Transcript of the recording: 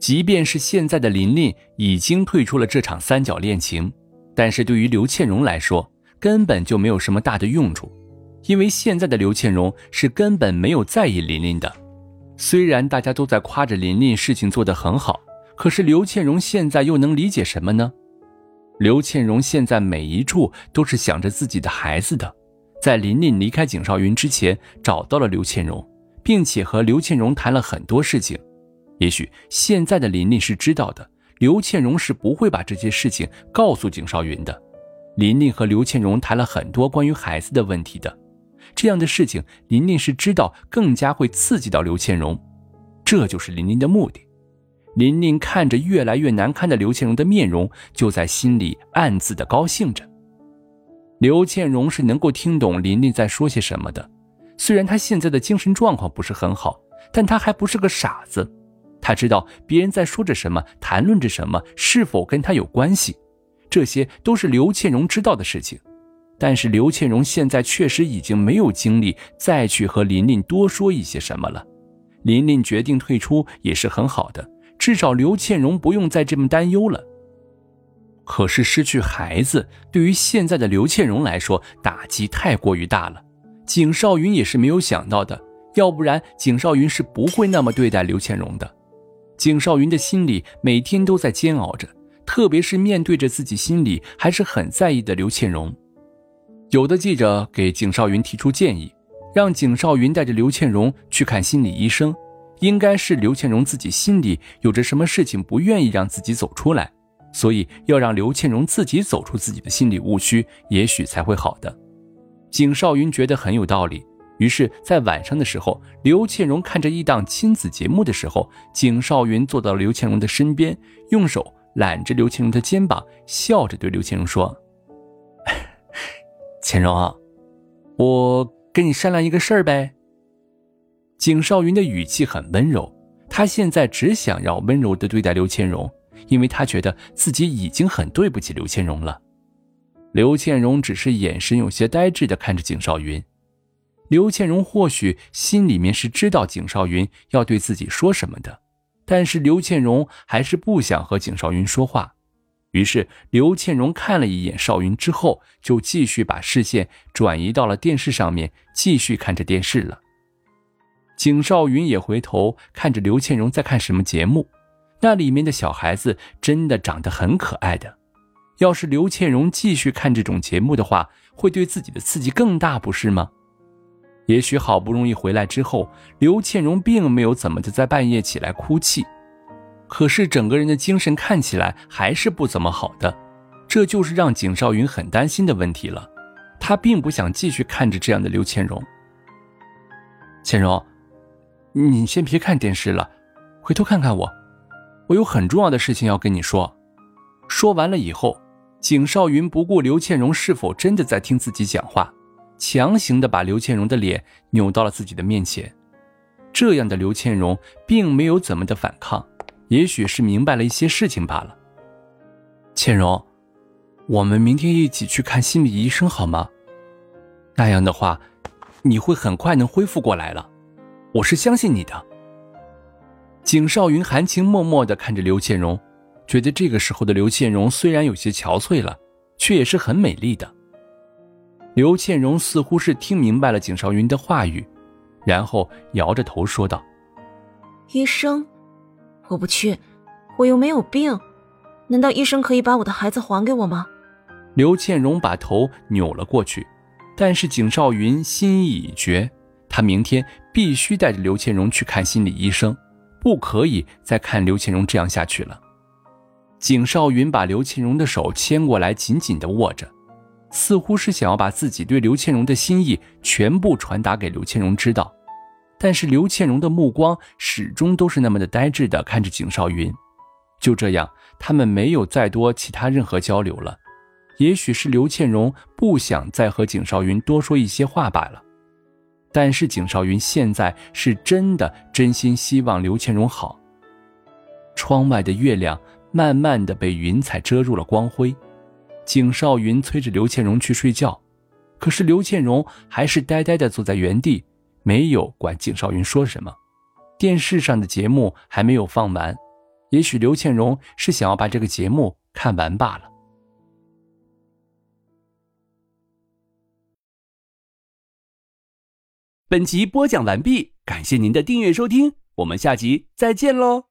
即便是现在的琳琳已经退出了这场三角恋情，但是对于刘倩蓉来说，根本就没有什么大的用处，因为现在的刘倩蓉是根本没有在意琳琳的。虽然大家都在夸着琳琳事情做得很好，可是刘倩蓉现在又能理解什么呢？刘倩蓉现在每一处都是想着自己的孩子的，在琳琳离开景少云之前，找到了刘倩蓉，并且和刘倩蓉谈了很多事情。也许现在的琳琳是知道的，刘倩蓉是不会把这些事情告诉景少云的。琳琳和刘倩蓉谈了很多关于孩子的问题的，这样的事情琳琳是知道，更加会刺激到刘倩蓉，这就是琳琳的目的。琳琳看着越来越难堪的刘倩蓉的面容，就在心里暗自的高兴着。刘倩蓉是能够听懂琳琳在说些什么的，虽然她现在的精神状况不是很好，但她还不是个傻子。他知道别人在说着什么，谈论着什么，是否跟他有关系，这些都是刘倩蓉知道的事情。但是刘倩蓉现在确实已经没有精力再去和琳琳多说一些什么了。琳琳决定退出也是很好的，至少刘倩蓉不用再这么担忧了。可是失去孩子对于现在的刘倩蓉来说打击太过于大了，景少云也是没有想到的，要不然景少云是不会那么对待刘倩蓉的。景少云的心里每天都在煎熬着，特别是面对着自己心里还是很在意的刘倩蓉。有的记者给景少云提出建议，让景少云带着刘倩蓉去看心理医生，应该是刘倩蓉自己心里有着什么事情不愿意让自己走出来，所以要让刘倩蓉自己走出自己的心理误区，也许才会好的。景少云觉得很有道理。于是，在晚上的时候，刘倩蓉看着一档亲子节目的时候，景少云坐到了刘倩蓉的身边，用手揽着刘倩蓉的肩膀，笑着对刘倩蓉说：“倩蓉，我跟你商量一个事儿呗。”景少云的语气很温柔，他现在只想要温柔的对待刘倩蓉，因为他觉得自己已经很对不起刘倩蓉了。刘倩蓉只是眼神有些呆滞的看着景少云。刘倩蓉或许心里面是知道景少云要对自己说什么的，但是刘倩蓉还是不想和景少云说话。于是刘倩蓉看了一眼少云之后，就继续把视线转移到了电视上面，继续看着电视了。景少云也回头看着刘倩蓉在看什么节目，那里面的小孩子真的长得很可爱的。要是刘倩蓉继续看这种节目的话，会对自己的刺激更大，不是吗？也许好不容易回来之后，刘倩蓉并没有怎么的在半夜起来哭泣，可是整个人的精神看起来还是不怎么好的，这就是让景少云很担心的问题了。他并不想继续看着这样的刘倩蓉。倩蓉，你先别看电视了，回头看看我，我有很重要的事情要跟你说。说完了以后，景少云不顾刘倩蓉是否真的在听自己讲话。强行的把刘倩蓉的脸扭到了自己的面前，这样的刘倩蓉并没有怎么的反抗，也许是明白了一些事情罢了。倩蓉，我们明天一起去看心理医生好吗？那样的话，你会很快能恢复过来了，我是相信你的。景少云含情脉脉的看着刘倩蓉，觉得这个时候的刘倩蓉虽然有些憔悴了，却也是很美丽的。刘倩蓉似乎是听明白了景少云的话语，然后摇着头说道：“医生，我不去，我又没有病，难道医生可以把我的孩子还给我吗？”刘倩蓉把头扭了过去，但是景少云心意已决，他明天必须带着刘倩蓉去看心理医生，不可以再看刘倩蓉这样下去了。景少云把刘倩蓉的手牵过来，紧紧地握着。似乎是想要把自己对刘倩蓉的心意全部传达给刘倩蓉知道，但是刘倩蓉的目光始终都是那么的呆滞的看着景少云，就这样，他们没有再多其他任何交流了。也许是刘倩荣不想再和景少云多说一些话罢了。但是景少云现在是真的真心希望刘倩荣好。窗外的月亮慢慢的被云彩遮入了光辉，景少云催着刘倩荣去睡觉，可是刘倩荣还是呆呆的坐在原地，没有管景少云说什么。电视上的节目还没有放完，也许刘倩荣是想要把这个节目看完罢了。本集播讲完毕，感谢您的订阅收听，我们下集再见喽。